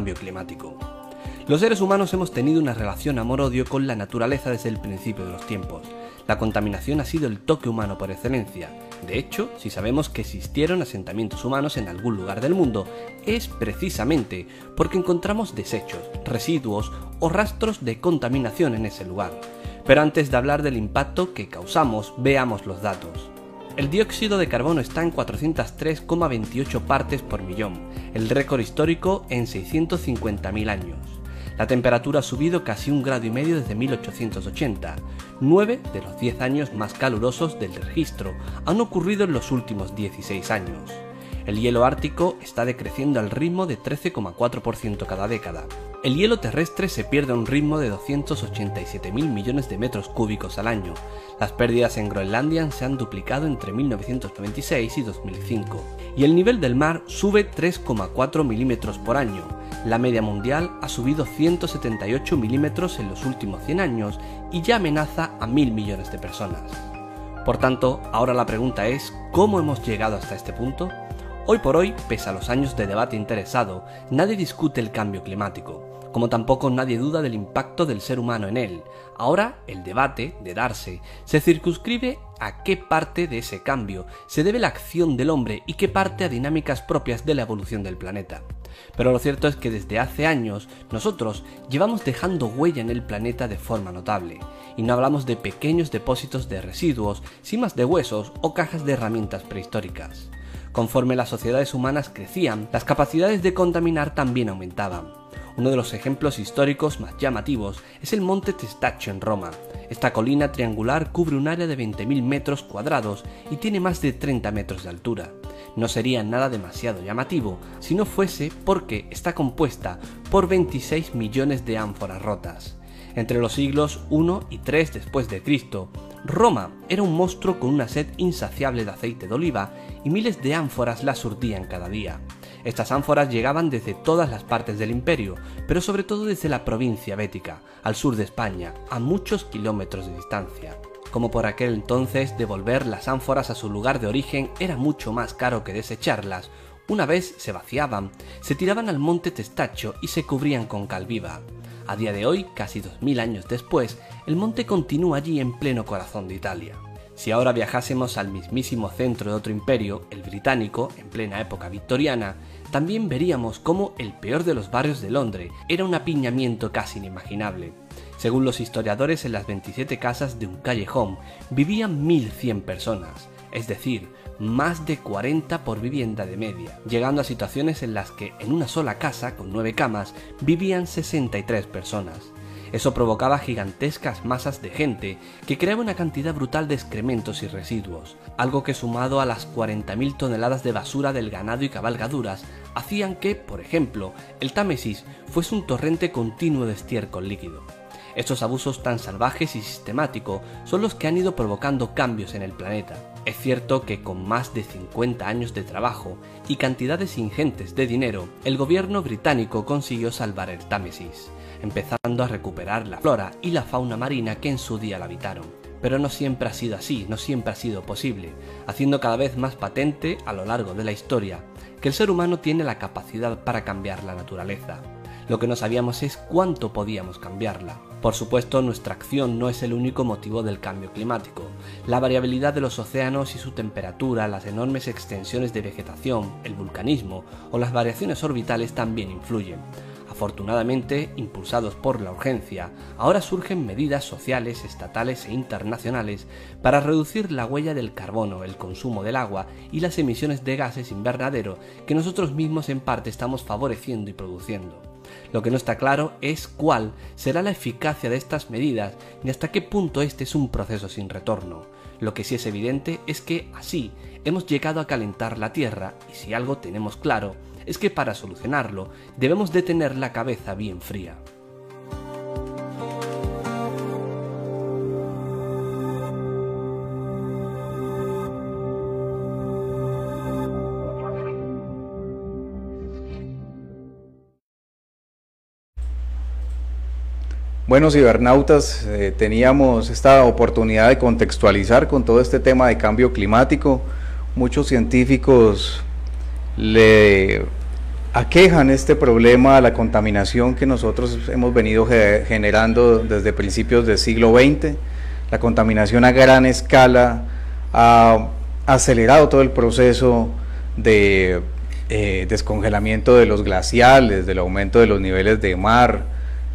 cambio climático. Los seres humanos hemos tenido una relación amor-odio con la naturaleza desde el principio de los tiempos. La contaminación ha sido el toque humano por excelencia. De hecho, si sabemos que existieron asentamientos humanos en algún lugar del mundo, es precisamente porque encontramos desechos, residuos o rastros de contaminación en ese lugar. Pero antes de hablar del impacto que causamos, veamos los datos. El dióxido de carbono está en 403,28 partes por millón, el récord histórico en 650.000 años. La temperatura ha subido casi un grado y medio desde 1880. Nueve de los 10 años más calurosos del registro han ocurrido en los últimos 16 años. El hielo ártico está decreciendo al ritmo de 13,4% cada década. El hielo terrestre se pierde a un ritmo de 287.000 millones de metros cúbicos al año. Las pérdidas en Groenlandia se han duplicado entre 1996 y 2005. Y el nivel del mar sube 3,4 milímetros por año. La media mundial ha subido 178 milímetros en los últimos 100 años y ya amenaza a mil millones de personas. Por tanto, ahora la pregunta es, ¿cómo hemos llegado hasta este punto? Hoy por hoy, pese a los años de debate interesado, nadie discute el cambio climático, como tampoco nadie duda del impacto del ser humano en él. Ahora, el debate, de darse, se circunscribe a qué parte de ese cambio se debe la acción del hombre y qué parte a dinámicas propias de la evolución del planeta. Pero lo cierto es que desde hace años nosotros llevamos dejando huella en el planeta de forma notable, y no hablamos de pequeños depósitos de residuos, cimas de huesos o cajas de herramientas prehistóricas. Conforme las sociedades humanas crecían, las capacidades de contaminar también aumentaban. Uno de los ejemplos históricos más llamativos es el Monte Testaccio en Roma. Esta colina triangular cubre un área de 20.000 metros cuadrados y tiene más de 30 metros de altura. No sería nada demasiado llamativo si no fuese porque está compuesta por 26 millones de ánforas rotas. Entre los siglos I y III después de Cristo, Roma era un monstruo con una sed insaciable de aceite de oliva y miles de ánforas la surtían cada día. Estas ánforas llegaban desde todas las partes del imperio, pero sobre todo desde la provincia bética, al sur de España, a muchos kilómetros de distancia. Como por aquel entonces devolver las ánforas a su lugar de origen era mucho más caro que desecharlas, una vez se vaciaban, se tiraban al monte Testacho y se cubrían con cal viva. A día de hoy, casi 2000 años después, el monte continúa allí en pleno corazón de Italia. Si ahora viajásemos al mismísimo centro de otro imperio, el británico, en plena época victoriana, también veríamos cómo el peor de los barrios de Londres era un apiñamiento casi inimaginable. Según los historiadores, en las 27 casas de un callejón vivían 1.100 personas, es decir, más de 40 por vivienda de media, llegando a situaciones en las que en una sola casa, con 9 camas, vivían 63 personas. Eso provocaba gigantescas masas de gente que creaba una cantidad brutal de excrementos y residuos, algo que sumado a las 40.000 toneladas de basura del ganado y cabalgaduras hacían que, por ejemplo, el Támesis fuese un torrente continuo de estiércol líquido. Estos abusos tan salvajes y sistemáticos son los que han ido provocando cambios en el planeta. Es cierto que con más de 50 años de trabajo y cantidades ingentes de dinero, el gobierno británico consiguió salvar el Támesis, empezando a recuperar la flora y la fauna marina que en su día la habitaron. Pero no siempre ha sido así, no siempre ha sido posible, haciendo cada vez más patente a lo largo de la historia que el ser humano tiene la capacidad para cambiar la naturaleza. Lo que no sabíamos es cuánto podíamos cambiarla. Por supuesto, nuestra acción no es el único motivo del cambio climático. La variabilidad de los océanos y su temperatura, las enormes extensiones de vegetación, el vulcanismo o las variaciones orbitales también influyen. Afortunadamente, impulsados por la urgencia, ahora surgen medidas sociales, estatales e internacionales para reducir la huella del carbono, el consumo del agua y las emisiones de gases invernadero que nosotros mismos en parte estamos favoreciendo y produciendo. Lo que no está claro es cuál será la eficacia de estas medidas ni hasta qué punto este es un proceso sin retorno. Lo que sí es evidente es que así hemos llegado a calentar la Tierra y si algo tenemos claro es que para solucionarlo debemos de tener la cabeza bien fría. Bueno, cibernautas, eh, teníamos esta oportunidad de contextualizar con todo este tema de cambio climático. Muchos científicos le aquejan este problema a la contaminación que nosotros hemos venido generando desde principios del siglo XX. La contaminación a gran escala ha acelerado todo el proceso de eh, descongelamiento de los glaciales, del aumento de los niveles de mar,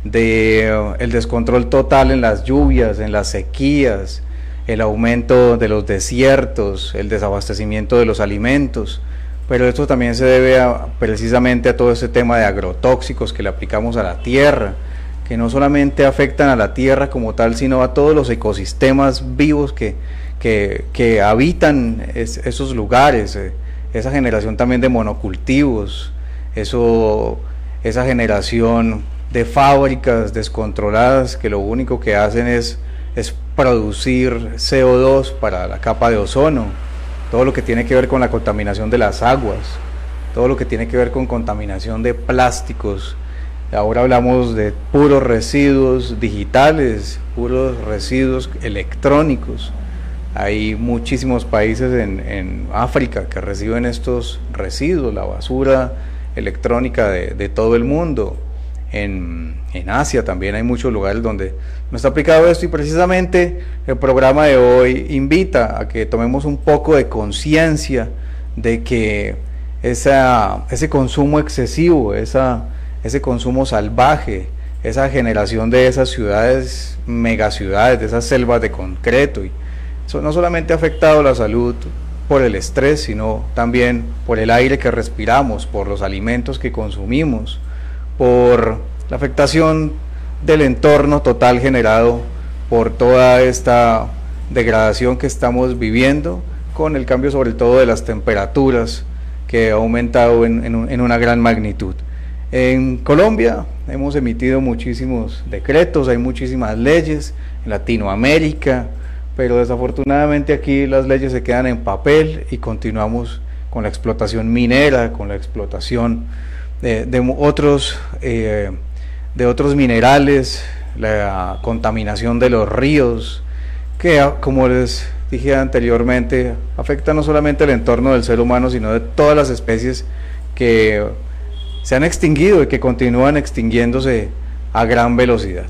de eh, el descontrol total en las lluvias, en las sequías, el aumento de los desiertos, el desabastecimiento de los alimentos pero esto también se debe precisamente a todo ese tema de agrotóxicos que le aplicamos a la tierra, que no solamente afectan a la tierra como tal, sino a todos los ecosistemas vivos que, que, habitan esos lugares, eh, esa generación también de monocultivos, eso, esa generación de fábricas descontroladas que lo único que hacen es, es producir CO2 para la capa de ozono todo lo que tiene que ver con la contaminación de las aguas, todo lo que tiene que ver con contaminación de plásticos. Ahora hablamos de puros residuos digitales, puros residuos electrónicos. Hay muchísimos países en, África que reciben estos residuos, la basura electrónica de todo el mundo en, Asia también hay muchos lugares donde no está aplicado esto y precisamente el programa de hoy invita a que tomemos un poco de conciencia de que ese consumo excesivo, ese consumo salvaje, esa generación de esas ciudades, megaciudades, de esas selvas de concreto, y eso no solamente ha afectado la salud por el estrés, sino también por el aire que respiramos, por los alimentos que consumimos, por la afectación del entorno total generado por toda esta degradación que estamos viviendo, con el cambio sobre todo de las temperaturas que ha aumentado en, una gran magnitud. En Colombia hemos emitido muchísimos decretos, hay muchísimas leyes, en Latinoamérica, pero desafortunadamente aquí las leyes se quedan en papel y continuamos con la explotación minera, con la explotación de, otros, eh, de otros minerales, la contaminación de los ríos, que ah, como les dije anteriormente, afecta no solamente el entorno del ser humano, sino de todas las especies que se han extinguido y que continúan extinguiéndose a gran velocidad.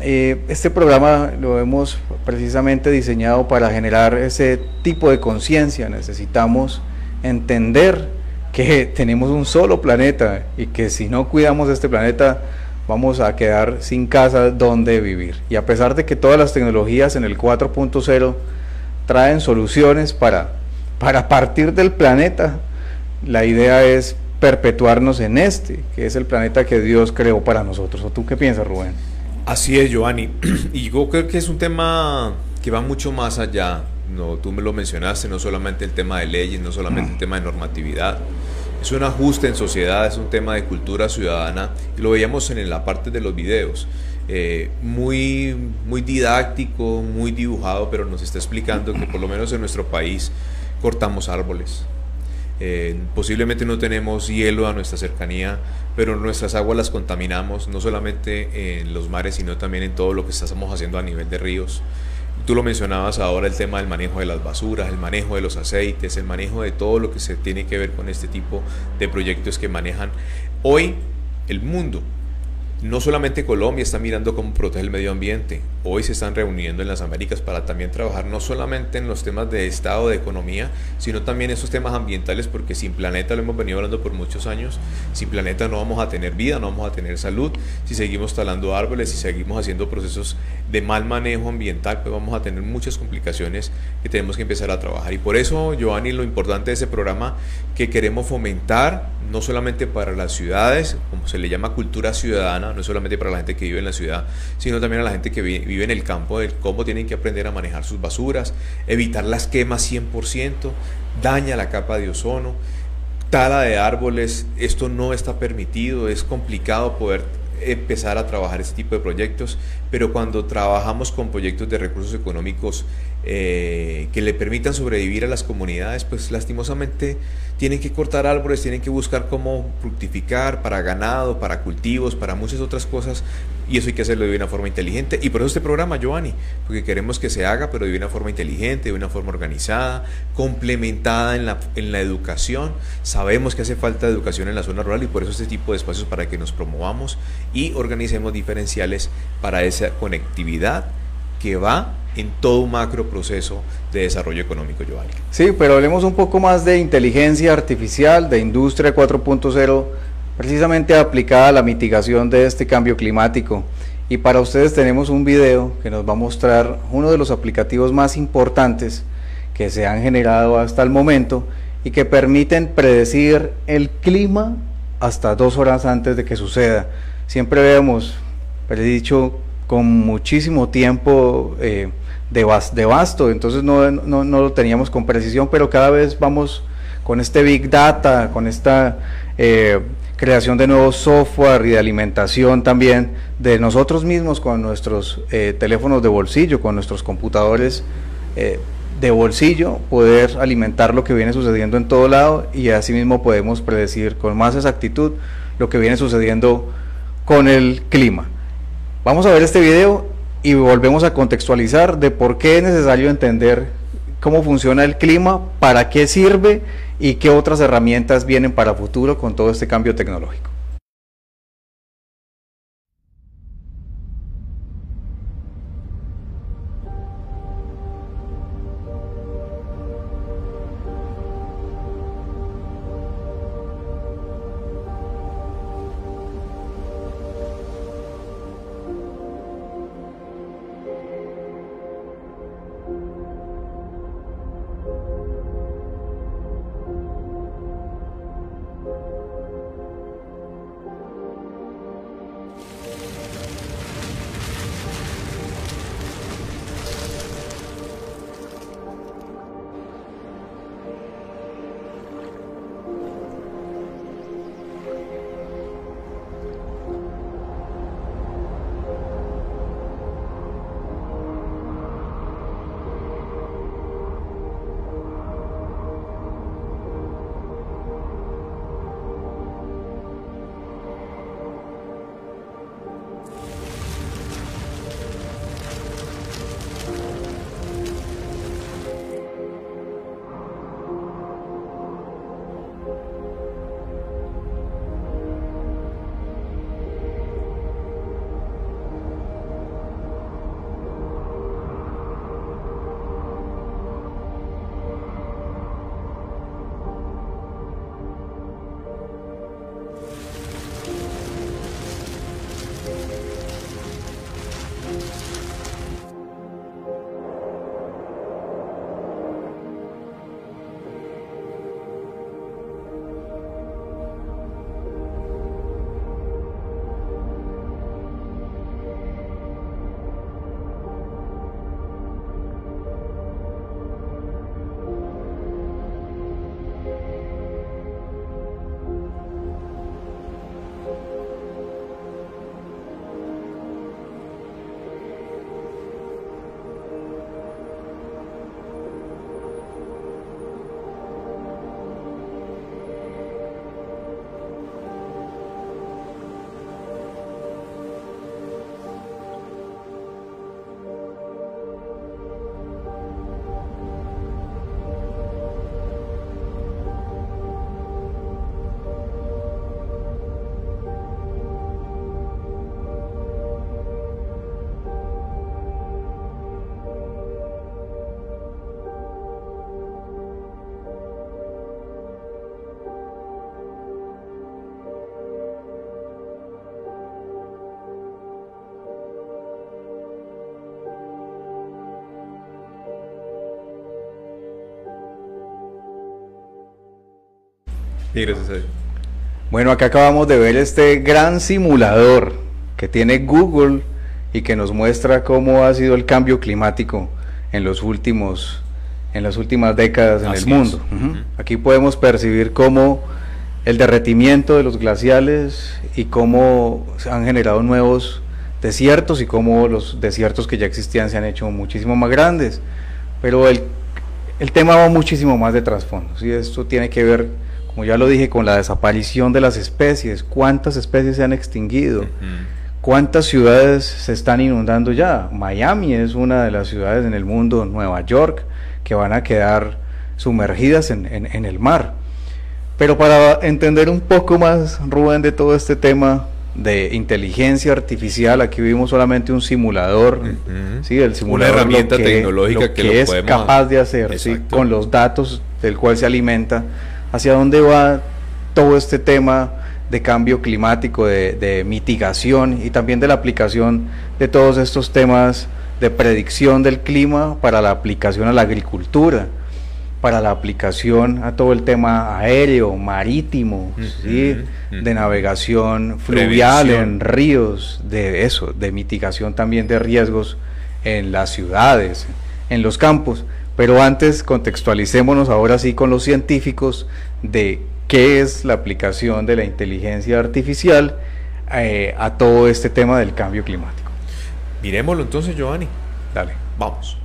Eh, este programa lo hemos precisamente diseñado para generar ese tipo de conciencia. Necesitamos entender que tenemos un solo planeta y que si no cuidamos este planeta vamos a quedar sin casa donde vivir. Y a pesar de que todas las tecnologías en el 4.0 traen soluciones para, para partir del planeta, la idea es perpetuarnos en este, que es el planeta que Dios creó para nosotros. ¿O tú qué piensas, Rubén? Así es, Giovanni. Y yo creo que es un tema que va mucho más allá no, tú me lo mencionaste, no solamente el tema de leyes, no solamente el tema de normatividad, es un ajuste en sociedad, es un tema de cultura ciudadana y lo veíamos en la parte de los videos. Eh, muy, muy didáctico, muy dibujado, pero nos está explicando que por lo menos en nuestro país cortamos árboles. Eh, posiblemente no tenemos hielo a nuestra cercanía, pero nuestras aguas las contaminamos, no solamente en los mares, sino también en todo lo que estamos haciendo a nivel de ríos. Tú lo mencionabas ahora, el tema del manejo de las basuras, el manejo de los aceites, el manejo de todo lo que se tiene que ver con este tipo de proyectos que manejan hoy el mundo no solamente Colombia está mirando cómo protege el medio ambiente, hoy se están reuniendo en las Américas para también trabajar no solamente en los temas de Estado, de economía, sino también esos temas ambientales, porque sin planeta, lo hemos venido hablando por muchos años, sin planeta no vamos a tener vida, no vamos a tener salud, si seguimos talando árboles, si seguimos haciendo procesos de mal manejo ambiental, pues vamos a tener muchas complicaciones que tenemos que empezar a trabajar. Y por eso, Giovanni, lo importante de ese programa que queremos fomentar, no solamente para las ciudades, como se le llama cultura ciudadana, no solamente para la gente que vive en la ciudad, sino también a la gente que vive en el campo, de cómo tienen que aprender a manejar sus basuras, evitar las quemas 100%, daña la capa de ozono, tala de árboles, esto no está permitido, es complicado poder empezar a trabajar este tipo de proyectos, pero cuando trabajamos con proyectos de recursos económicos eh, que le permitan sobrevivir a las comunidades, pues lastimosamente tienen que cortar árboles, tienen que buscar cómo fructificar para ganado, para cultivos, para muchas otras cosas, y eso hay que hacerlo de una forma inteligente. Y por eso este programa, Giovanni, porque queremos que se haga, pero de una forma inteligente, de una forma organizada, complementada en la, en la educación. Sabemos que hace falta educación en la zona rural y por eso este tipo de espacios para que nos promovamos y organicemos diferenciales para esa conectividad que va en todo un macro proceso de desarrollo económico, Giovanni. Sí, pero hablemos un poco más de inteligencia artificial, de industria 4.0, precisamente aplicada a la mitigación de este cambio climático. Y para ustedes tenemos un video que nos va a mostrar uno de los aplicativos más importantes que se han generado hasta el momento y que permiten predecir el clima hasta dos horas antes de que suceda. Siempre vemos, dicho con muchísimo tiempo eh, de, vasto, entonces no, no, no, lo teníamos con precisión, pero cada vez vamos con este Big Data, con esta eh, creación de nuevos software y de alimentación también de nosotros mismos con nuestros eh, teléfonos de bolsillo, con nuestros computadores de bolsillo, poder alimentar lo que viene sucediendo en todo lado y asimismo podemos predecir con más exactitud lo que viene sucediendo con el clima. Vamos a ver este video y volvemos a contextualizar de por qué es necesario entender cómo funciona el clima, para qué sirve y qué otras herramientas vienen para futuro con todo este cambio tecnológico. Bueno, acá acabamos de ver este gran simulador que tiene Google y que nos muestra cómo ha sido el cambio climático en los últimos en las últimas décadas en el mundo. Aquí podemos percibir cómo el derretimiento de los glaciales y cómo se han generado nuevos desiertos y cómo los desiertos que ya existían se han hecho muchísimo más grandes. Pero el, el tema va muchísimo más de trasfondo. y Esto tiene que ver, como ya lo dije, con la desaparición de las especies. ¿Cuántas especies se han extinguido? ¿Cuántas ciudades se están inundando ya? Miami es una de las ciudades en el mundo, Nueva York, que van a quedar sumergidas en, en el mar. Pero para entender un poco más, Rubén, de todo este tema de inteligencia artificial, aquí vimos solamente un simulador, ¿sí? el simulador Una herramienta tecnológica que, es capaz de hacer, ¿sí? con los datos del cual se alimenta, hacia dónde va todo este tema de cambio climático, de, de mitigación y también de la aplicación de todos estos temas de predicción del clima para la aplicación a la agricultura para la aplicación a todo el tema aéreo, marítimo, de navegación fluvial en ríos, de eso, de mitigación también de riesgos en las ciudades, en los campos. Pero antes contextualicémonos ahora sí con los científicos de qué es la aplicación de la inteligencia artificial eh, a todo este tema del cambio climático. Miremoslo entonces, Giovanni. Dale. Vamos.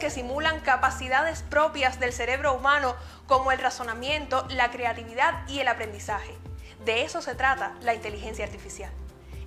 que simulan capacidades propias del cerebro humano como el razonamiento, la creatividad y el aprendizaje. De eso se trata la inteligencia artificial.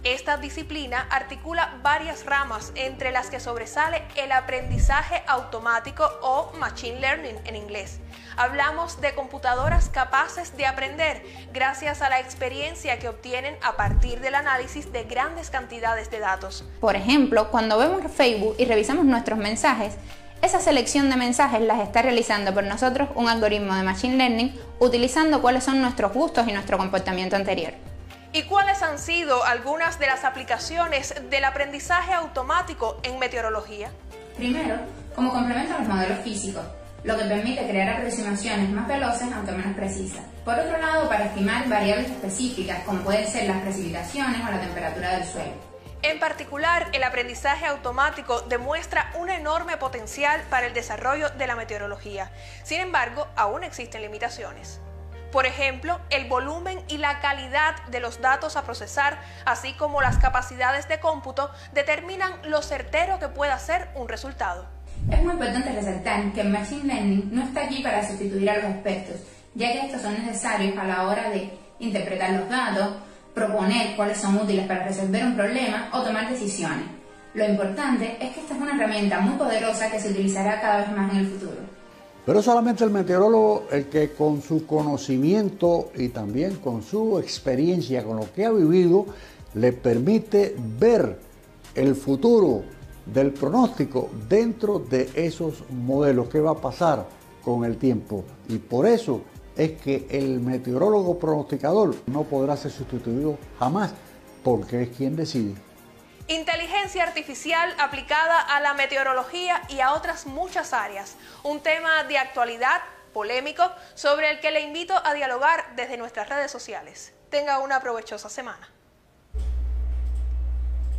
Esta disciplina articula varias ramas entre las que sobresale el aprendizaje automático o machine learning en inglés. Hablamos de computadoras capaces de aprender gracias a la experiencia que obtienen a partir del análisis de grandes cantidades de datos. Por ejemplo, cuando vemos Facebook y revisamos nuestros mensajes, esa selección de mensajes las está realizando por nosotros un algoritmo de Machine Learning utilizando cuáles son nuestros gustos y nuestro comportamiento anterior. ¿Y cuáles han sido algunas de las aplicaciones del aprendizaje automático en meteorología? Primero, como complemento a los modelos físicos, lo que permite crear aproximaciones más veloces aunque menos precisas. Por otro lado, para estimar variables específicas como pueden ser las precipitaciones o la temperatura del suelo. En particular, el aprendizaje automático demuestra un enorme potencial para el desarrollo de la meteorología. Sin embargo, aún existen limitaciones. Por ejemplo, el volumen y la calidad de los datos a procesar, así como las capacidades de cómputo, determinan lo certero que pueda ser un resultado. Es muy importante resaltar que el Machine Learning no está aquí para sustituir a los expertos, ya que estos son necesarios a la hora de interpretar los datos, proponer cuáles son útiles para resolver un problema o tomar decisiones. Lo importante es que esta es una herramienta muy poderosa que se utilizará cada vez más en el futuro. Pero solamente el meteorólogo el que con su conocimiento y también con su experiencia, con lo que ha vivido, le permite ver el futuro del pronóstico dentro de esos modelos, qué va a pasar con el tiempo. Y por eso es que el meteorólogo pronosticador no podrá ser sustituido jamás porque es quien decide. Inteligencia artificial aplicada a la meteorología y a otras muchas áreas. Un tema de actualidad, polémico, sobre el que le invito a dialogar desde nuestras redes sociales. Tenga una provechosa semana.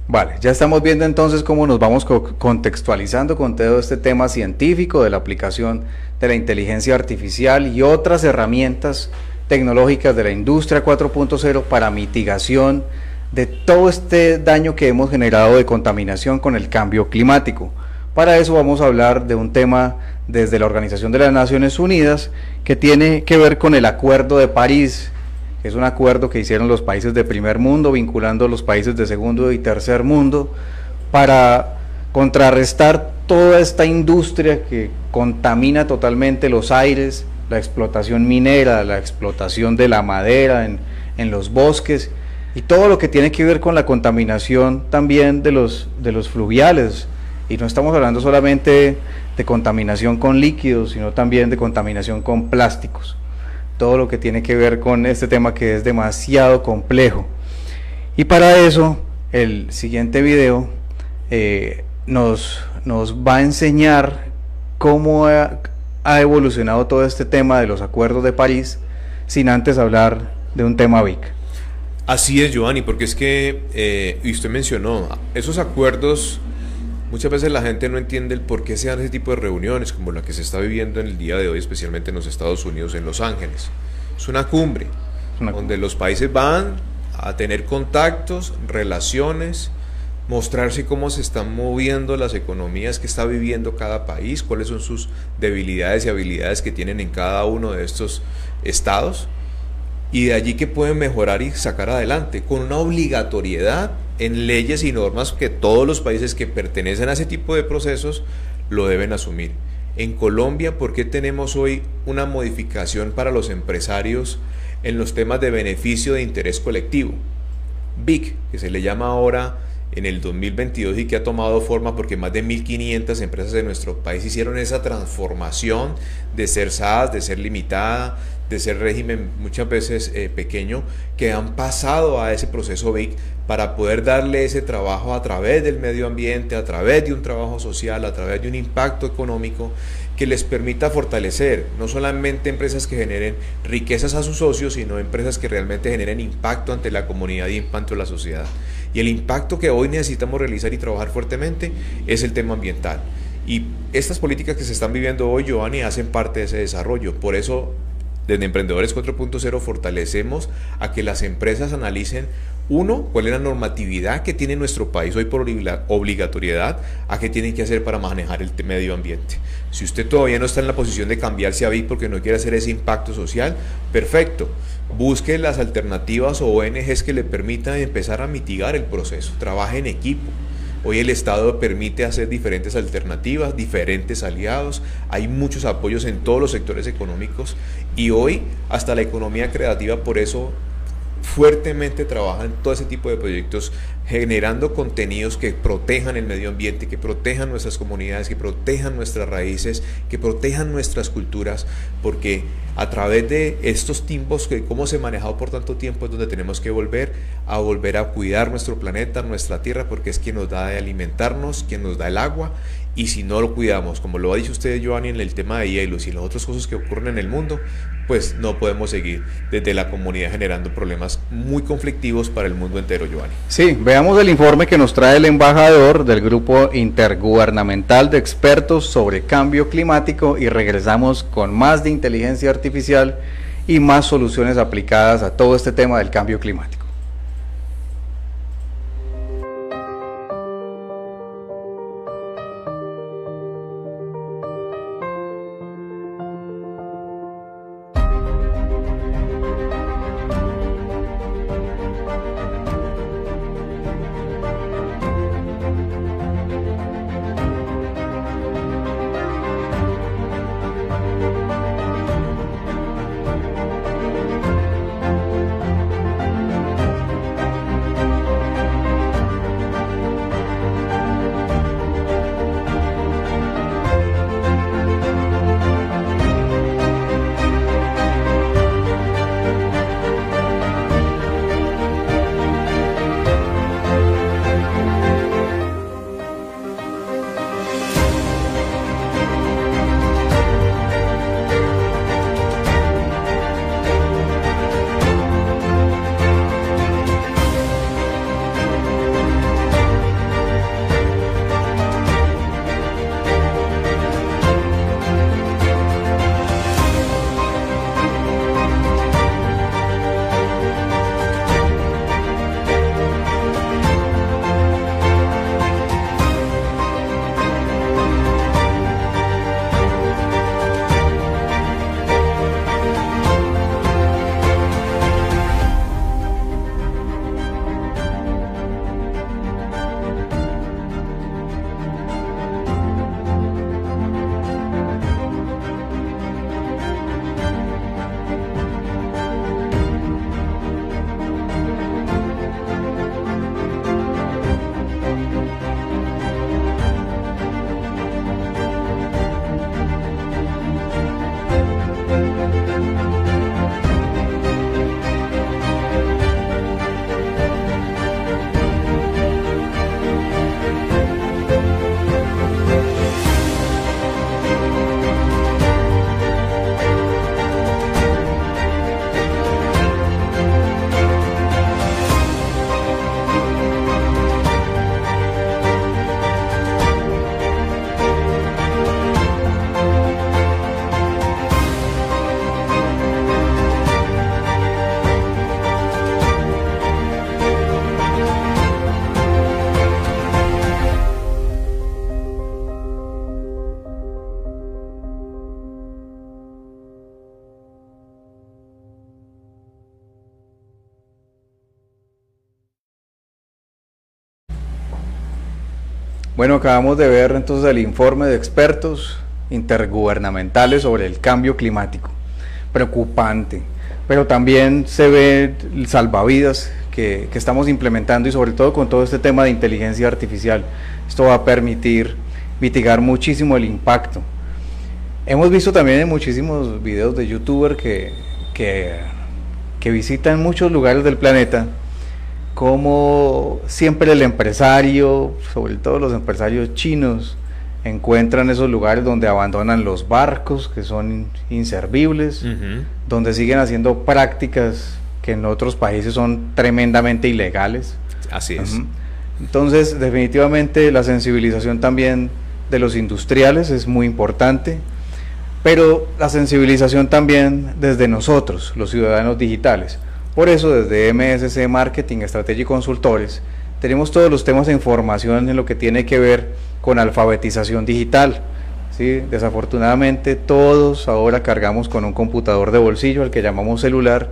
Vale, ya estamos viendo entonces cómo nos vamos contextualizando con todo este tema científico de la aplicación de la inteligencia artificial y otras herramientas tecnológicas de la industria 4.0 para mitigación de todo este daño que hemos generado de contaminación con el cambio climático. Para eso vamos a hablar de un tema desde la Organización de las Naciones Unidas que tiene que ver con el Acuerdo de París es un acuerdo que hicieron los países de primer mundo vinculando a los países de segundo y tercer mundo para contrarrestar toda esta industria que contamina totalmente los aires, la explotación minera, la explotación de la madera en, los bosques y todo lo que tiene que ver con la contaminación también de los fluviales. Y no estamos hablando solamente de contaminación con líquidos, sino también de contaminación con plásticos todo lo que tiene que ver con este tema que es demasiado complejo. Y para eso, el siguiente video eh, nos, nos va a enseñar cómo ha, evolucionado todo este tema de los acuerdos de París, sin antes hablar de un tema BIC. Así es, Giovanni, porque es que, eh, y usted mencionó, esos acuerdos Muchas veces la gente no entiende el por qué se dan ese tipo de reuniones, como la que se está viviendo en el día de hoy, especialmente en los Estados Unidos, en Los Ángeles. Es una cumbre, donde los países van a tener contactos, relaciones, mostrarse cómo se están moviendo las economías que está viviendo cada país, cuáles son sus debilidades y habilidades que tienen en cada uno de estos estados y de allí que pueden mejorar y sacar adelante con una obligatoriedad en leyes y normas que todos los países que pertenecen a ese tipo de procesos lo deben asumir. En Colombia, ¿por qué tenemos hoy una modificación para los empresarios en los temas de beneficio de interés colectivo? BIC, que se le llama ahora en el 2022 y que ha tomado forma porque más de 1.500 empresas de nuestro país hicieron esa transformación de ser SAS, de ser limitada, de ser régimen muchas veces eh, pequeño, que han pasado a ese proceso BIC para poder darle ese trabajo a través del medio ambiente, a través de un trabajo social, a través de un impacto económico que les permita fortalecer no solamente empresas que generen riquezas a sus socios, sino empresas que realmente generen impacto ante la comunidad y impacto en la sociedad. Y el impacto que hoy necesitamos realizar y trabajar fuertemente es el tema ambiental. Y estas políticas que se están viviendo hoy, Giovanni, hacen parte de ese desarrollo. Por eso desde Emprendedores 4.0 fortalecemos a que las empresas analicen, uno, cuál es la normatividad que tiene nuestro país hoy por obligatoriedad, a qué tienen que hacer para manejar el medio ambiente. Si usted todavía no está en la posición de cambiarse a BIC porque no quiere hacer ese impacto social, perfecto. Busque las alternativas o ONGs que le permitan empezar a mitigar el proceso. Trabaje en equipo. Hoy el Estado permite hacer diferentes alternativas, diferentes aliados, hay muchos apoyos en todos los sectores económicos y hoy hasta la economía creativa por eso fuertemente trabaja en todo ese tipo de proyectos, generando contenidos que protejan el medio ambiente, que protejan nuestras comunidades, que protejan nuestras raíces, que protejan nuestras culturas, porque a través de estos tiempos que cómo se ha manejado por tanto tiempo es donde tenemos que volver a volver a cuidar nuestro planeta, nuestra tierra, porque es quien nos da de alimentarnos, quien nos da el agua y si no lo cuidamos, como lo ha dicho usted, Giovanni, en el tema de hielos y las otras cosas que ocurren en el mundo, pues no podemos seguir desde la comunidad generando problemas muy conflictivos para el mundo entero, Giovanni. Sí, veamos el informe que nos trae el embajador del Grupo Intergubernamental de Expertos sobre Cambio Climático y regresamos con más de inteligencia artificial y más soluciones aplicadas a todo este tema del cambio climático. Bueno, acabamos de ver entonces el informe de expertos intergubernamentales sobre el cambio climático. Preocupante, pero también se ve salvavidas que, que, estamos implementando y sobre todo con todo este tema de inteligencia artificial. Esto va a permitir mitigar muchísimo el impacto. Hemos visto también en muchísimos videos de youtubers que, que, que visitan muchos lugares del planeta como siempre el empresario, sobre todo los empresarios chinos, encuentran esos lugares donde abandonan los barcos que son inservibles, donde siguen haciendo prácticas que en otros países son tremendamente ilegales. Así es. Entonces, definitivamente la sensibilización también de los industriales es muy importante, pero la sensibilización también desde nosotros, los ciudadanos digitales. Por eso, desde MSC Marketing, Estrategia y Consultores, tenemos todos los temas de información en lo que tiene que ver con alfabetización digital. ¿sí? Desafortunadamente, todos ahora cargamos con un computador de bolsillo, al que llamamos celular,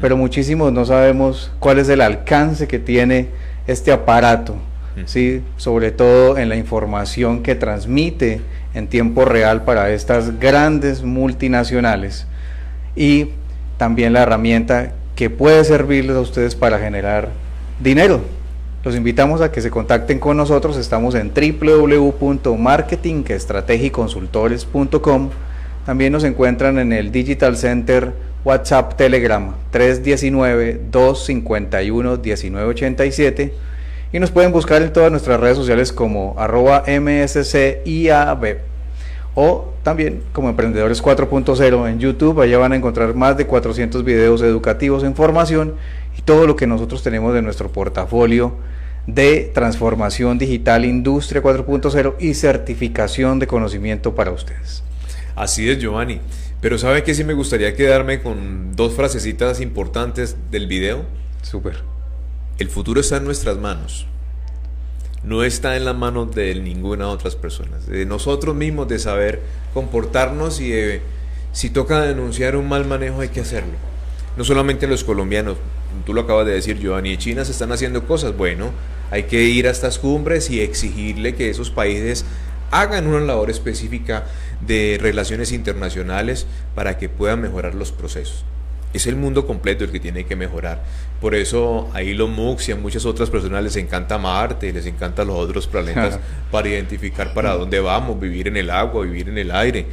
pero muchísimos no sabemos cuál es el alcance que tiene este aparato, ¿sí? sobre todo en la información que transmite en tiempo real para estas grandes multinacionales y también la herramienta que puede servirles a ustedes para generar dinero. Los invitamos a que se contacten con nosotros. Estamos en www.marketingestrategiconsultores.com. También nos encuentran en el Digital Center WhatsApp Telegram 319-251-1987 y nos pueden buscar en todas nuestras redes sociales como arroba MSCIAB o también como Emprendedores 4.0 en YouTube. Allá van a encontrar más de 400 videos educativos en formación y todo lo que nosotros tenemos de nuestro portafolio de transformación digital, industria 4.0 y certificación de conocimiento para ustedes. Así es, Giovanni. Pero ¿sabe que sí me gustaría quedarme con dos frasecitas importantes del video? Súper. El futuro está en nuestras manos no está en las manos de ninguna otras personas, de nosotros mismos de saber comportarnos y si toca denunciar un mal manejo hay que hacerlo. No solamente los colombianos, tú lo acabas de decir, Giovanni, en China se están haciendo cosas, bueno, hay que ir a estas cumbres y exigirle que esos países hagan una labor específica de relaciones internacionales para que puedan mejorar los procesos. Es el mundo completo el que tiene que mejorar. Por eso a Elon Musk y a muchas otras personas les encanta Marte, les encanta los otros planetas para identificar para dónde vamos, vivir en el agua, vivir en el aire.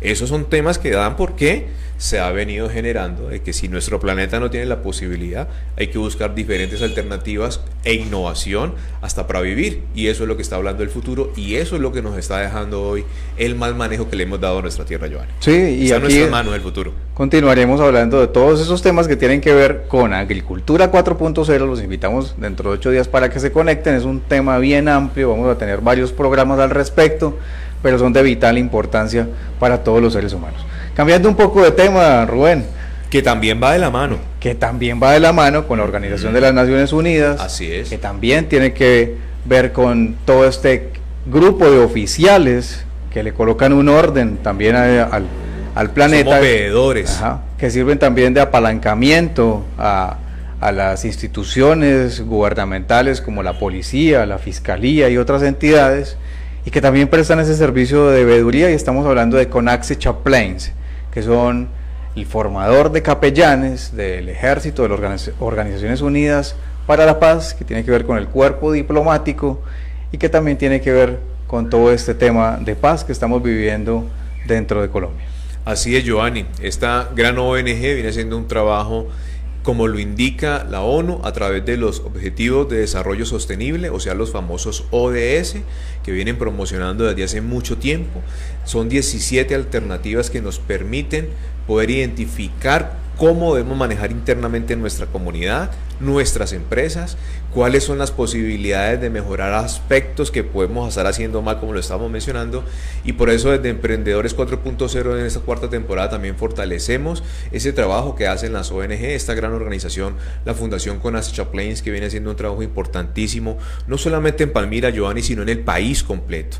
Esos son temas que dan porque se ha venido generando de que si nuestro planeta no tiene la posibilidad, hay que buscar diferentes alternativas e innovación hasta para vivir. Y eso es lo que está hablando el futuro y eso es lo que nos está dejando hoy el mal manejo que le hemos dado a nuestra tierra, Joan. Sí, y está en nuestras manos el futuro. Continuaremos hablando de todos esos temas que tienen que ver con agricultura 4.0. Los invitamos dentro de ocho días para que se conecten. Es un tema bien amplio. Vamos a tener varios programas al respecto pero son de vital importancia para todos los seres humanos. Cambiando un poco de tema, Rubén. Que también va de la mano. Que también va de la mano con la Organización de las Naciones Unidas. Así es. Que también tiene que ver con todo este grupo de oficiales que le colocan un orden también al, al, planeta. Somos veedores. que sirven también de apalancamiento a, a las instituciones gubernamentales como la policía, la fiscalía y otras entidades y que también prestan ese servicio de veeduría y estamos hablando de Conaxe Chaplains, que son el formador de capellanes del ejército de las Organizaciones Unidas para la Paz, que tiene que ver con el cuerpo diplomático y que también tiene que ver con todo este tema de paz que estamos viviendo dentro de Colombia. Así es, Giovanni. Esta gran ONG viene haciendo un trabajo como lo indica la ONU a través de los Objetivos de Desarrollo Sostenible, o sea, los famosos ODS, que vienen promocionando desde hace mucho tiempo. Son 17 alternativas que nos permiten poder identificar cómo debemos manejar internamente nuestra comunidad, nuestras empresas, cuáles son las posibilidades de mejorar aspectos que podemos estar haciendo mal, como lo estamos mencionando, y por eso desde Emprendedores 4.0 en esta cuarta temporada también fortalecemos ese trabajo que hacen las ONG, esta gran organización, la Fundación Conas Chaplains, que viene haciendo un trabajo importantísimo, no solamente en Palmira, Giovanni, sino en el país completo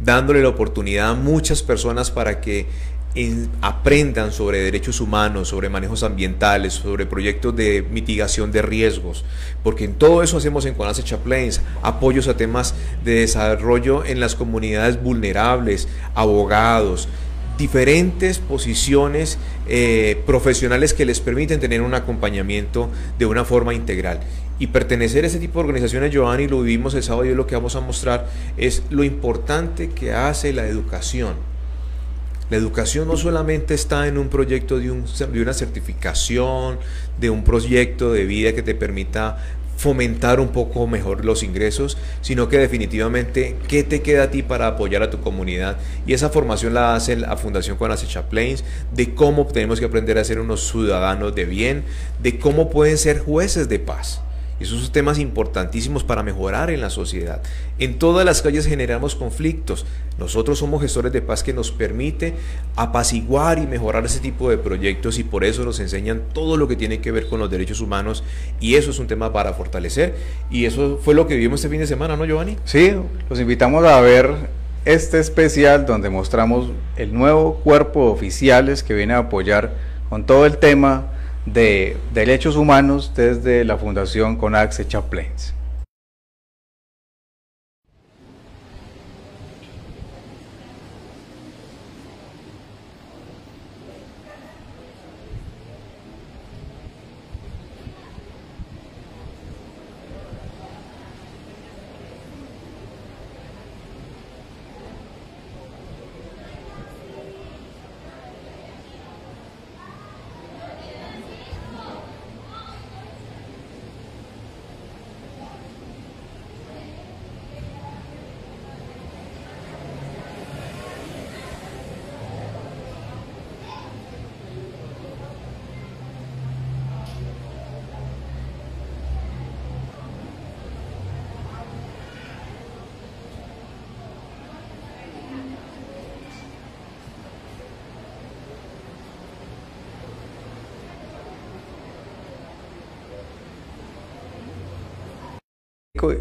dándole la oportunidad a muchas personas para que aprendan sobre derechos humanos, sobre manejos ambientales, sobre proyectos de mitigación de riesgos, porque en todo eso hacemos en Conace Chaplains, apoyos a temas de desarrollo en las comunidades vulnerables, abogados, diferentes posiciones eh, profesionales que les permiten tener un acompañamiento de una forma integral. Y pertenecer a ese tipo de organizaciones, Giovanni, lo vivimos el sábado y lo que vamos a mostrar es lo importante que hace la educación la educación no solamente está en un proyecto de, una certificación, de un proyecto de vida que te permita fomentar un poco mejor los ingresos, sino que definitivamente qué te queda a ti para apoyar a tu comunidad. Y esa formación la hace la Fundación Conace Chaplains, de cómo tenemos que aprender a ser unos ciudadanos de bien, de cómo pueden ser jueces de paz. Esos son temas importantísimos para mejorar en la sociedad. En todas las calles generamos conflictos. Nosotros somos gestores de paz que nos permite apaciguar y mejorar ese tipo de proyectos y por eso nos enseñan todo lo que tiene que ver con los derechos humanos y eso es un tema para fortalecer y eso fue lo que vivimos este fin de semana, ¿no, Giovanni? Sí, los invitamos a ver este especial donde mostramos el nuevo cuerpo de oficiales que viene a apoyar con todo el tema de Derechos Humanos desde la Fundación Conaxe Chaplains.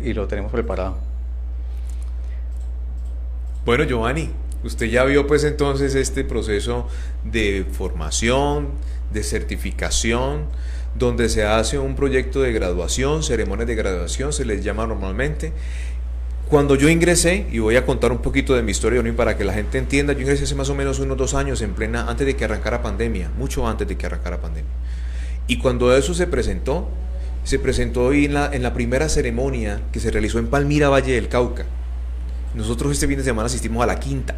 Y lo tenemos preparado. Bueno, Giovanni, usted ya vio pues entonces este proceso de formación, de certificación, donde se hace un proyecto de graduación, ceremonias de graduación, se les llama normalmente. Cuando yo ingresé, y voy a contar un poquito de mi historia para que la gente entienda, yo ingresé hace más o menos unos dos años en plena, antes de que arrancara pandemia, mucho antes de que arrancara pandemia. Y cuando eso se presentó, se presentó hoy en la, en la primera ceremonia que se realizó en Palmira, Valle del Cauca. Nosotros este fin de semana asistimos a la quinta.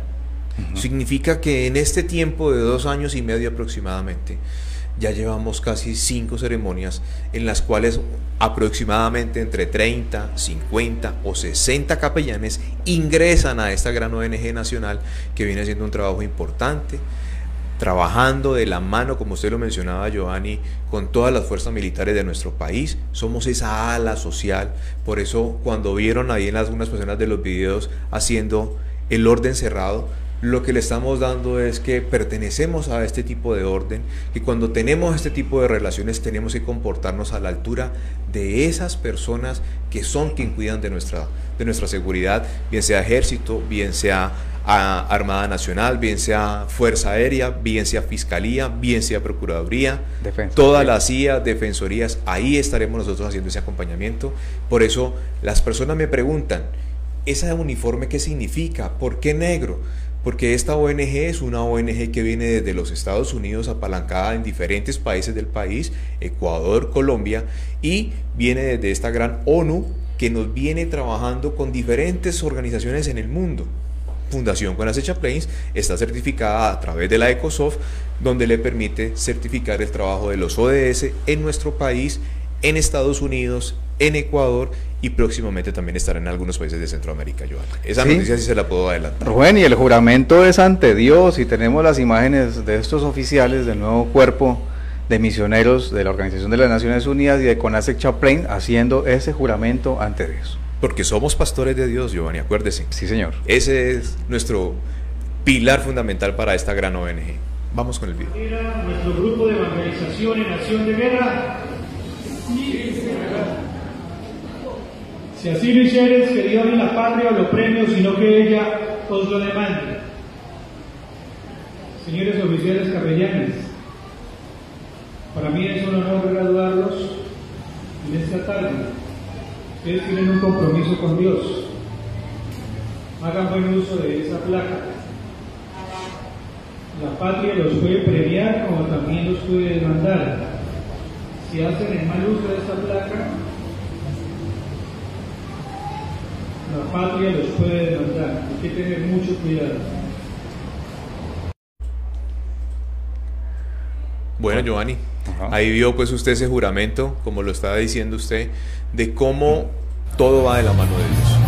Significa que en este tiempo de dos años y medio aproximadamente, ya llevamos casi cinco ceremonias en las cuales aproximadamente entre 30, 50 o 60 capellanes ingresan a esta gran ONG nacional que viene haciendo un trabajo importante, trabajando de la mano, como usted lo mencionaba, Giovanni, con todas las fuerzas militares de nuestro país. Somos esa ala social. Por eso, cuando vieron ahí en algunas personas de los videos haciendo el orden cerrado, lo que le estamos dando es que pertenecemos a este tipo de orden y cuando tenemos este tipo de relaciones tenemos que comportarnos a la altura de esas personas que son quien cuidan de nuestra, de nuestra seguridad, bien sea ejército, bien sea Armada Nacional, bien sea Fuerza Aérea, bien sea Fiscalía, bien sea Procuraduría, todas las CIA, Defensorías, ahí estaremos nosotros haciendo ese acompañamiento. Por eso las personas me preguntan, ¿ese uniforme qué significa? ¿Por qué negro? Porque esta ONG es una ONG que viene desde los Estados Unidos apalancada en diferentes países del país, Ecuador, Colombia, y viene desde esta gran ONU que nos viene trabajando con diferentes organizaciones en el mundo. Fundación Conace Plains está certificada a través de la ECOSOF, donde le permite certificar el trabajo de los ODS en nuestro país, en Estados Unidos, en Ecuador y próximamente también estará en algunos países de Centroamérica, Joan. Esa noticia sí se la puedo adelantar. Rubén, y el juramento es ante Dios y tenemos las imágenes de estos oficiales del nuevo cuerpo de misioneros de la Organización de las Naciones Unidas y de CONASEC Chaplain haciendo ese juramento ante Dios. Porque somos pastores de Dios, Giovanni, acuérdese. Sí, señor. Ese es nuestro pilar fundamental para esta gran ONG. Vamos con el video. Era nuestro grupo de evangelización en acción de guerra. Si así lo hicieres, que Dios ni la patria o los premios, sino que ella os lo demande. señores oficiales capellanes, para mí es un honor graduarlos en esta tarde. Ustedes tienen un compromiso con Dios. Hagan buen uso de esa placa. La patria los puede premiar como también los puede demandar. Si hacen el mal uso de esta placa, la patria los puede demandar. Hay que tener mucho cuidado. Bueno, Giovanni, ahí vio pues usted ese juramento, como lo estaba diciendo usted, de cómo todo va de la mano de Dios.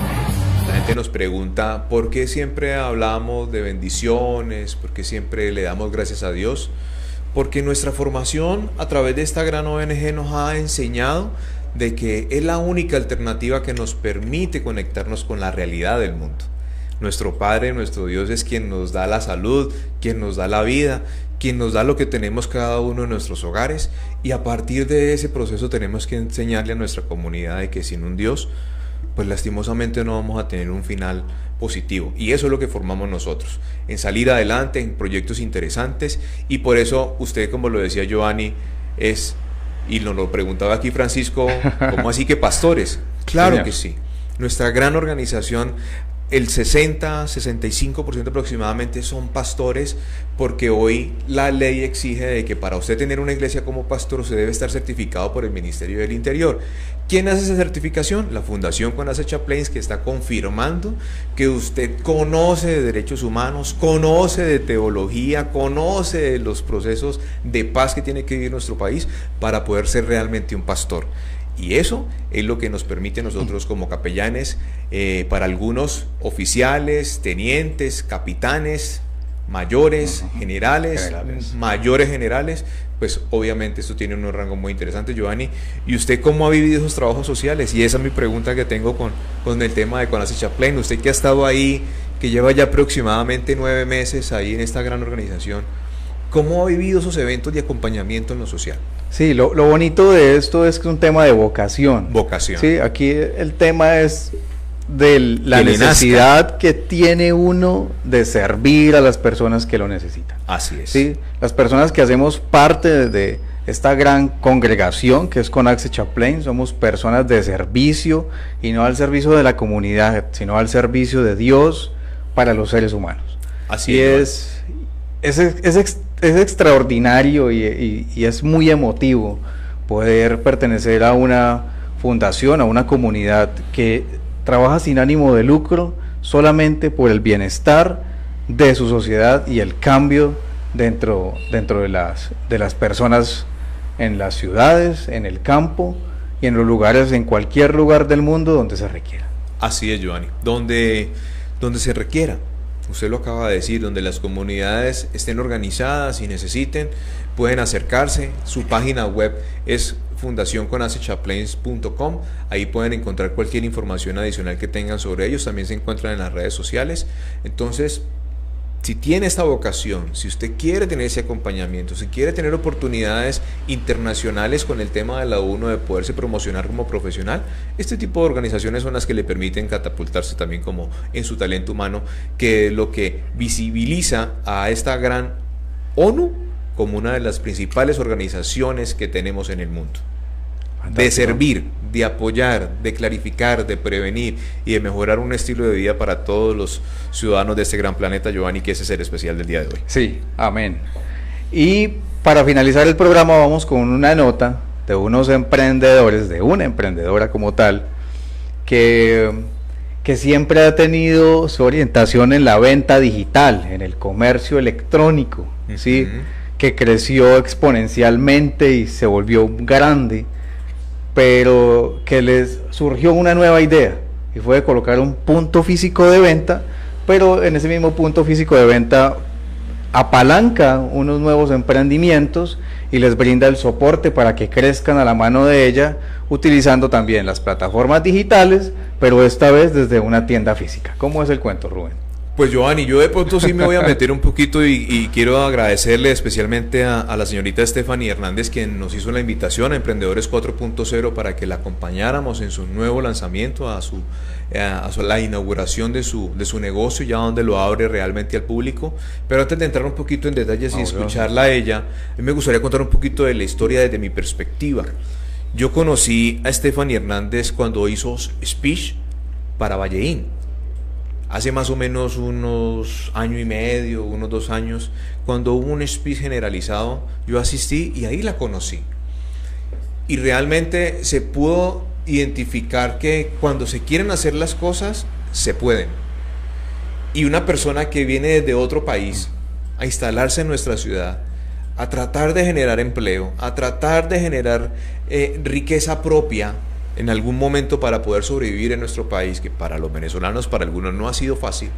La gente nos pregunta por qué siempre hablamos de bendiciones, por qué siempre le damos gracias a Dios. Porque nuestra formación a través de esta gran ONG nos ha enseñado de que es la única alternativa que nos permite conectarnos con la realidad del mundo. Nuestro Padre, nuestro Dios es quien nos da la salud, quien nos da la vida, quien nos da lo que tenemos cada uno en nuestros hogares y a partir de ese proceso tenemos que enseñarle a nuestra comunidad de que sin un Dios, pues lastimosamente no vamos a tener un final positivo. Y eso es lo que formamos nosotros, en salir adelante, en proyectos interesantes y por eso usted, como lo decía Giovanni, es y nos lo preguntaba aquí Francisco, ¿cómo así que pastores? Claro que sí. Nuestra gran organización, el 60, 65% aproximadamente son pastores, porque hoy la ley exige de que para usted tener una iglesia como pastor se debe estar certificado por el Ministerio del Interior. ¿Quién hace esa certificación? La Fundación Conace Chaplains que está confirmando que usted conoce de derechos humanos, conoce de teología, conoce de los procesos de paz que tiene que vivir nuestro país para poder ser realmente un pastor. Y eso es lo que nos permite nosotros como capellanes, eh, para algunos oficiales, tenientes, capitanes, mayores, generales, mayores generales, pues obviamente esto tiene un rango muy interesante, Giovanni. ¿Y usted cómo ha vivido esos trabajos sociales? Y esa es mi pregunta que tengo con, con el tema de Conace Chaplain. Usted que ha estado ahí, que lleva ya aproximadamente nueve meses ahí en esta gran organización, ¿cómo ha vivido esos eventos de acompañamiento en lo social? Sí, lo, lo bonito de esto es que es un tema de vocación. Vocación. Sí, aquí el tema es de la necesidad que tiene uno de servir a las personas que lo necesitan. Así es. ¿sí? Las personas que hacemos parte de esta gran congregación que es Conaxe Chaplain, somos personas de servicio y no al servicio de la comunidad, sino al servicio de Dios para los seres humanos. Así es. Es, es, es, extraordinario y, y es muy emotivo poder pertenecer a una fundación, a una comunidad que trabaja sin ánimo de lucro solamente por el bienestar de su sociedad y el cambio dentro, dentro de, las, de las personas en las ciudades, en el campo y en los lugares, en cualquier lugar del mundo donde se requiera. Así es, Giovanni, donde, donde se requiera. Usted lo acaba de decir, donde las comunidades estén organizadas y necesiten, pueden acercarse. Su página web es fundacionconacechaplains.com. Ahí pueden encontrar cualquier información adicional que tengan sobre ellos. También se encuentran en las redes sociales. Entonces, si tiene esta vocación, si usted quiere tener ese acompañamiento, si quiere tener oportunidades internacionales con el tema de la UNO de poderse promocionar como profesional, este tipo de organizaciones son las que le permiten catapultarse también como en su talento humano, que es lo que visibiliza a esta gran ONU como una de las principales organizaciones que tenemos en el mundo de servir, de apoyar, de clarificar, de prevenir y de mejorar un estilo de vida para todos los ciudadanos de este gran planeta, Giovanni, que ese es el especial del día de hoy. Sí, amén. Y para finalizar el programa vamos con una nota de unos emprendedores, de una emprendedora como tal, que, que siempre ha tenido su orientación en la venta digital, en el comercio electrónico, ¿sí? que creció exponencialmente y se volvió grande pero que les surgió una nueva idea y fue colocar un punto físico de venta, pero en ese mismo punto físico de venta apalanca unos nuevos emprendimientos y les brinda el soporte para que crezcan a la mano de ella, utilizando también las plataformas digitales, pero esta vez desde una tienda física. ¿Cómo es el cuento, Rubén? Pues Giovanni, yo de pronto sí me voy a meter un poquito y, quiero agradecerle especialmente a, la señorita Stephanie Hernández quien nos hizo la invitación a Emprendedores 4.0 para que la acompañáramos en su nuevo lanzamiento, a su, a la inauguración de su, de su negocio, ya donde lo abre realmente al público. Pero antes de entrar un poquito en detalles y escucharla a ella, me gustaría contar un poquito de la historia desde mi perspectiva. Yo conocí a Stephanie Hernández cuando hizo speech para Valleín hace más o menos unos año y medio, unos dos años, cuando hubo un speech generalizado, yo asistí y ahí la conocí. Y realmente se pudo identificar que cuando se quieren hacer las cosas, se pueden. Y una persona que viene desde otro país a instalarse en nuestra ciudad, a tratar de generar empleo, a tratar de generar eh, riqueza propia, en algún momento para poder sobrevivir en nuestro país, que para los venezolanos, para algunos no ha sido fácil,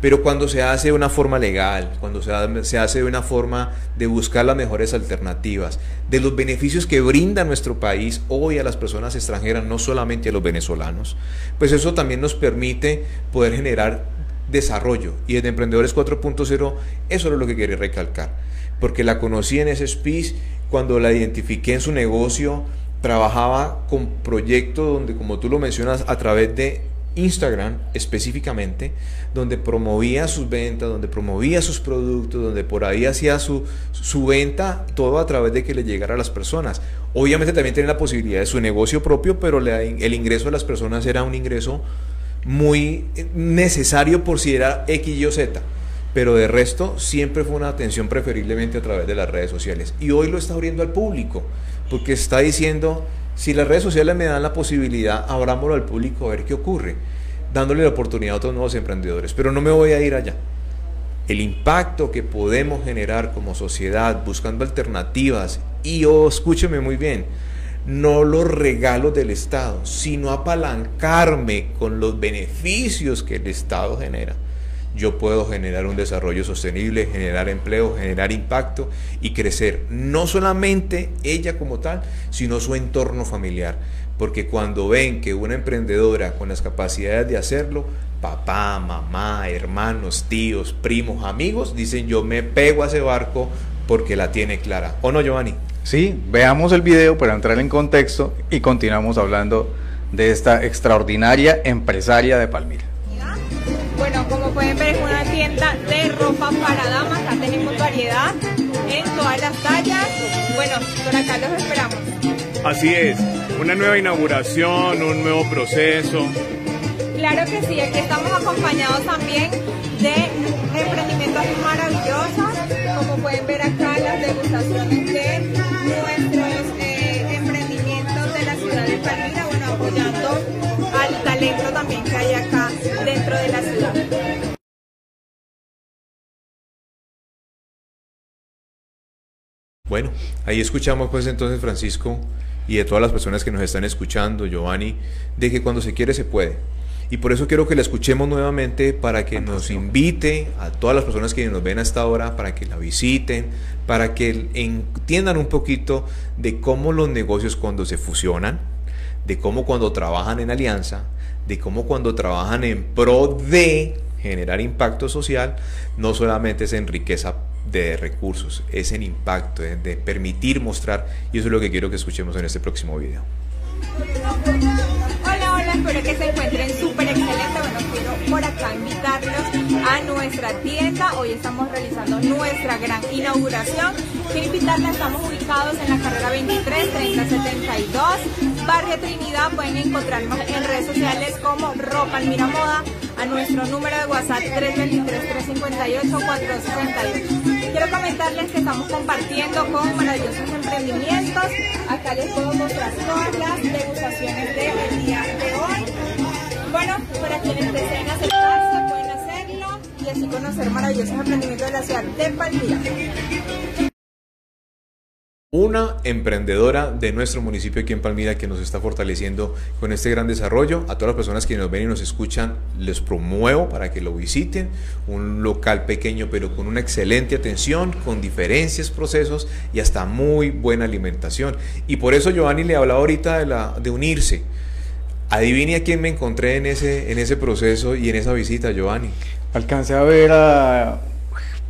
pero cuando se hace de una forma legal, cuando se hace de una forma de buscar las mejores alternativas, de los beneficios que brinda nuestro país hoy a las personas extranjeras, no solamente a los venezolanos, pues eso también nos permite poder generar desarrollo. Y desde Emprendedores 4.0, eso es lo que quería recalcar, porque la conocí en ese speech, cuando la identifiqué en su negocio, trabajaba con proyectos donde, como tú lo mencionas, a través de Instagram específicamente, donde promovía sus ventas, donde promovía sus productos, donde por ahí hacía su, su venta, todo a través de que le llegara a las personas. Obviamente también tenía la posibilidad de su negocio propio, pero el ingreso de las personas era un ingreso muy necesario por si era X, Y Z. Pero de resto siempre fue una atención preferiblemente a través de las redes sociales. Y hoy lo está abriendo al público porque está diciendo, si las redes sociales me dan la posibilidad, abrámoslo al público a ver qué ocurre, dándole la oportunidad a otros nuevos emprendedores. Pero no me voy a ir allá. El impacto que podemos generar como sociedad buscando alternativas, y oh, escúcheme muy bien, no los regalos del Estado, sino apalancarme con los beneficios que el Estado genera yo puedo generar un desarrollo sostenible, generar empleo, generar impacto y crecer. No solamente ella como tal, sino su entorno familiar. Porque cuando ven que una emprendedora con las capacidades de hacerlo, papá, mamá, hermanos, tíos, primos, amigos, dicen yo me pego a ese barco porque la tiene clara. ¿O no, Giovanni? Sí, veamos el video para entrar en contexto y continuamos hablando de esta extraordinaria empresaria de Palmira. Ropa para damas, acá tenemos variedad en todas las tallas. Bueno, por acá los esperamos. Así es, una nueva inauguración, un nuevo proceso. Claro que sí, aquí estamos acompañados también de emprendimientos maravillosos, como pueden ver acá las degustaciones de nuestros eh, emprendimientos de la ciudad de Palmira, bueno, apoyando al talento también que hay acá dentro de la ciudad. Bueno, ahí escuchamos pues entonces Francisco y de todas las personas que nos están escuchando, Giovanni, de que cuando se quiere se puede. Y por eso quiero que la escuchemos nuevamente para que nos invite a todas las personas que nos ven hasta ahora, para que la visiten, para que entiendan un poquito de cómo los negocios cuando se fusionan, de cómo cuando trabajan en alianza, de cómo cuando trabajan en pro de generar impacto social, no solamente es en riqueza de recursos, es en impacto, de permitir mostrar, y eso es lo que quiero que escuchemos en este próximo video. Hola, hola, espero que se encuentren súper excelente. Bueno, quiero por acá invitarlos a nuestra tienda. Hoy estamos realizando nuestra gran inauguración. Quiero invitarles, estamos ubicados en la carrera 23 3072, Barrio Trinidad. Pueden encontrarnos en redes sociales como Ropa Almira Moda, a nuestro número de WhatsApp 323-358-468. Quiero comentarles que estamos compartiendo con maravillosos emprendimientos. Acá les puedo mostrar todas las degustaciones del día de hoy. Bueno, para quienes deseen hacerlo y conocer maravillosos emprendimientos de de Palmira una emprendedora de nuestro municipio aquí en Palmira que nos está fortaleciendo con este gran desarrollo. A todas las personas que nos ven y nos escuchan, les promuevo para que lo visiten. Un local pequeño pero con una excelente atención, con diferencias, procesos y hasta muy buena alimentación. Y por eso Giovanni le hablaba ahorita de, de unirse. Adivine a quién me encontré en ese, en ese proceso y en esa visita, Giovanni. Alcancé a ver a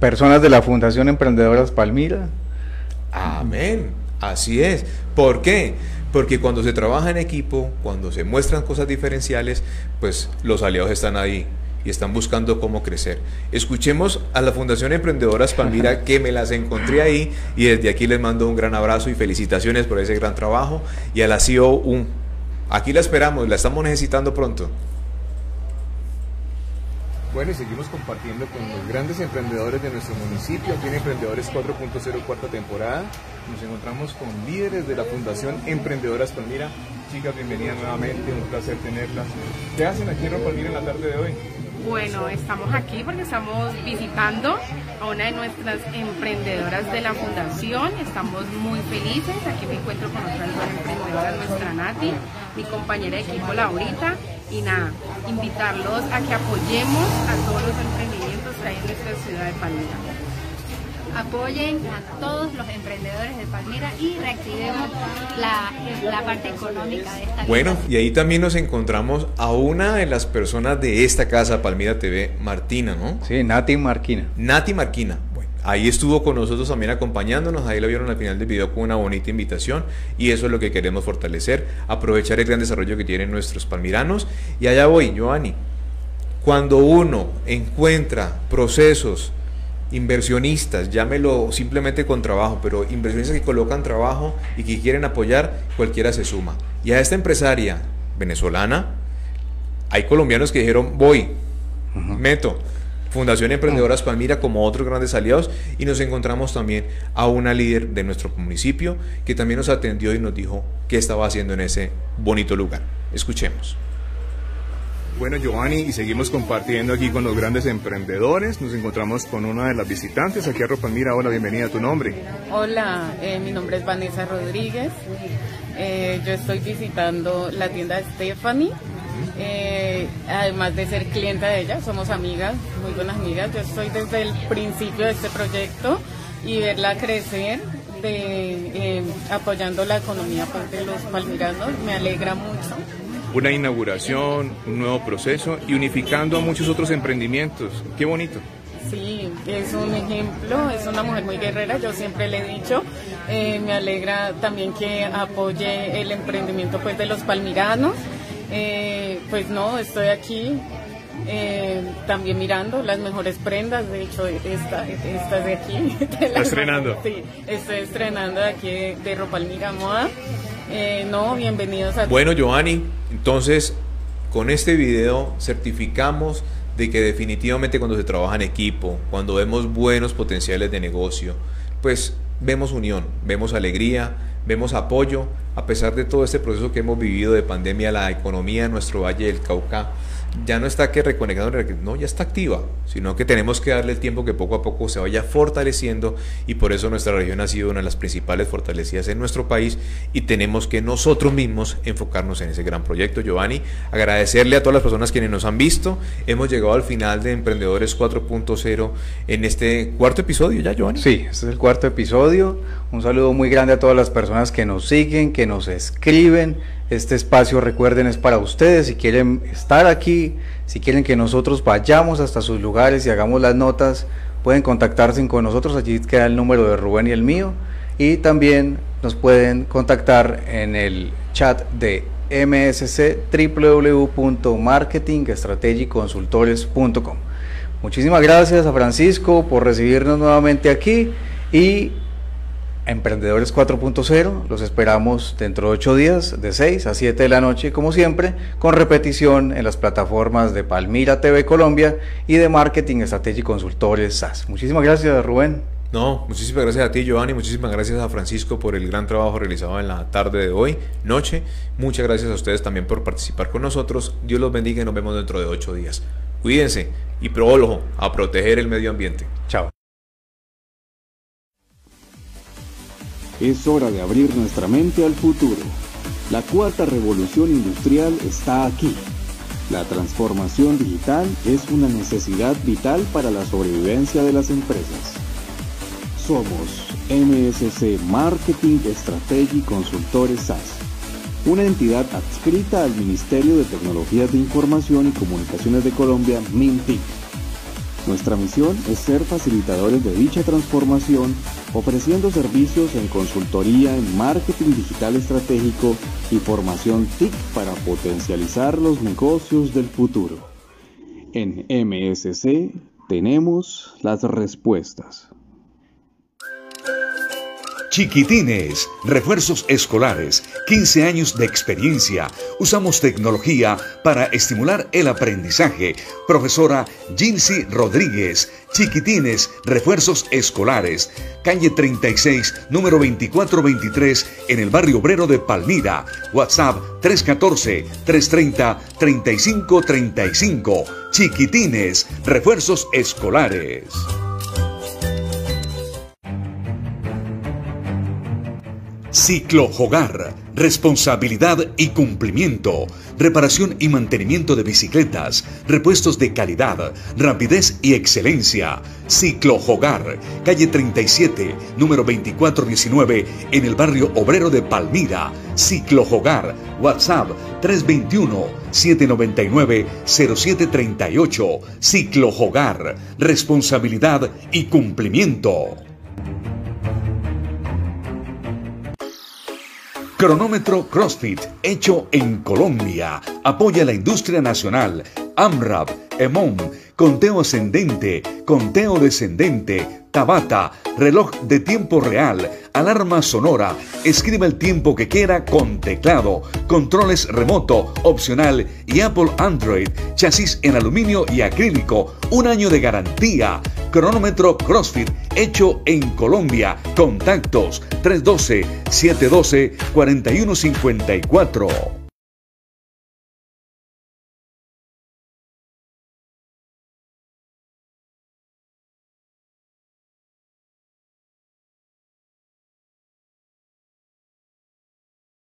personas de la Fundación Emprendedoras Palmira. Amén. Así es. ¿Por qué? Porque cuando se trabaja en equipo, cuando se muestran cosas diferenciales, pues los aliados están ahí y están buscando cómo crecer. Escuchemos a la Fundación Emprendedoras Palmira que me las encontré ahí y desde aquí les mando un gran abrazo y felicitaciones por ese gran trabajo y a la CEO un aquí la esperamos, la estamos necesitando pronto. Bueno, y seguimos compartiendo con los grandes emprendedores de nuestro municipio, aquí en Emprendedores 4.0 cuarta temporada. Nos encontramos con líderes de la Fundación Emprendedoras Palmira. Chicas, bienvenidas nuevamente, un placer tenerlas. ¿Qué hacen aquí en Palmira en la tarde de hoy? Bueno, estamos aquí porque estamos visitando a una de nuestras emprendedoras de la fundación. Estamos muy felices. Aquí me encuentro con otras dos emprendedoras, nuestra Nati, mi compañera de equipo Laurita. Y nada, invitarlos a que apoyemos a todos los emprendimientos que hay en nuestra ciudad de Palmira apoyen a todos los emprendedores de Palmira y reactivemos la, la, parte económica de esta Bueno, y ahí también nos encontramos a una de las personas de esta casa, Palmira TV, Martina, ¿no? Sí, Nati Marquina. Nati Marquina. Ahí estuvo con nosotros también acompañándonos, ahí lo vieron al final del video con una bonita invitación y eso es lo que queremos fortalecer, aprovechar el gran desarrollo que tienen nuestros palmiranos. Y allá voy, Joanny. Cuando uno encuentra procesos inversionistas, llámelo simplemente con trabajo, pero inversionistas que colocan trabajo y que quieren apoyar, cualquiera se suma. Y a esta empresaria venezolana, hay colombianos que dijeron, voy, meto. Fundación Emprendedoras Palmira como otros grandes aliados y nos encontramos también a una líder de nuestro municipio que también nos atendió y nos dijo qué estaba haciendo en ese bonito lugar. Escuchemos. Bueno, Giovanni, y seguimos compartiendo aquí con los grandes emprendedores. Nos encontramos con una de las visitantes aquí a Ropalmira. Hola, bienvenida a tu nombre. Hola, eh, mi nombre es Vanessa Rodríguez. Eh, yo estoy visitando la tienda Stephanie. Eh, además de ser clienta de ella, somos amigas, muy buenas amigas. Yo estoy desde el principio de este proyecto y verla crecer de, apoyando la economía pues, de los palmiranos me alegra mucho una inauguración, un nuevo proceso y unificando a muchos otros emprendimientos. Qué bonito. Sí, es un ejemplo, es una mujer muy guerrera, yo siempre le he dicho, eh, me alegra también que apoye el emprendimiento pues de los palmiranos, eh, pues no, estoy aquí eh, también mirando las mejores prendas, de hecho esta, esta de aquí. ¿Está estrenando? Sí, estoy estrenando de aquí de, de Ropalmira Moda. no, bienvenidos a... Bueno, Giovanni, entonces, con este video certificamos de que definitivamente cuando se trabaja en equipo, cuando vemos buenos potenciales de negocio, pues vemos unión, vemos alegría, vemos apoyo, a pesar de todo este proceso que hemos vivido de pandemia, la economía en nuestro Valle del Cauca ya no está que reconectando, no, ya está activa, sino que tenemos que darle el tiempo que poco a poco se vaya fortaleciendo y por eso nuestra región ha sido una de las principales fortalecidas en nuestro país y tenemos que nosotros mismos enfocarnos en ese gran proyecto. Giovanni, agradecerle a todas las personas quienes nos han visto. Hemos llegado al final de Emprendedores 4.0 en este cuarto episodio ya, Giovanni. Sí, este es el cuarto episodio. Un saludo muy grande a todas las personas que nos siguen, que nos escriben este espacio, recuerden, es para ustedes. Si quieren estar aquí, si quieren que nosotros vayamos hasta sus lugares y hagamos las notas, pueden contactarse con nosotros. Allí queda el número de Rubén y el mío. Y también nos pueden contactar en el chat de MSC www.marketingstrategiconsultores.com. Muchísimas gracias a Francisco por recibirnos nuevamente aquí y Emprendedores 4.0. Los esperamos dentro de 8 días, de 6 a 7 de la noche, como siempre, con repetición en las plataformas de Palmira TV Colombia y de Marketing Estrategia Consultores SAS. Muchísimas gracias, Rubén. No, muchísimas gracias a ti, Giovanni. Muchísimas gracias a Francisco por el gran trabajo realizado en la tarde de hoy, noche. Muchas gracias a ustedes también por participar con nosotros. Dios los bendiga y nos vemos dentro de 8 días. Cuídense y prólogo a proteger el medio ambiente. Chao. Es hora de abrir nuestra mente al futuro. La cuarta revolución industrial está aquí. La transformación digital es una necesidad vital para la sobrevivencia de las empresas. Somos MSC Marketing Strategy Consultores SAS, una entidad adscrita al Ministerio de Tecnologías de Información y Comunicaciones de Colombia, MINTIC Nuestra misión es ser facilitadores de dicha transformación, ofreciendo servicios en consultoría en marketing digital estratégico y formación TIC para potencializar los negocios del futuro. En MSC tenemos las respuestas. Chiquitines, refuerzos escolares, 15 años de experiencia. Usamos tecnología para estimular el aprendizaje. Profesora Jinsi Rodríguez, Chiquitines, refuerzos escolares. Calle 36, número 2423, en el barrio obrero de Palmira. WhatsApp 314-330-3535. Chiquitines, refuerzos escolares. Ciclo Hogar, responsabilidad y cumplimiento, reparación y mantenimiento de bicicletas, repuestos de calidad, rapidez y excelencia. Ciclo Hogar, calle 37, número 2419, en el barrio obrero de Palmira. Ciclo Hogar, WhatsApp 321-799-0738. Ciclo Hogar, responsabilidad y cumplimiento. Cronómetro CrossFit, hecho en Colombia. Apoya la industria nacional. AMRAP, EMON, conteo ascendente, conteo descendente, Tabata, reloj de tiempo real, alarma sonora, escriba el tiempo que quiera con teclado, controles remoto, opcional y Apple Android, chasis en aluminio y acrílico, un año de garantía. Cronómetro CrossFit hecho en Colombia. Contactos 312-712-4154.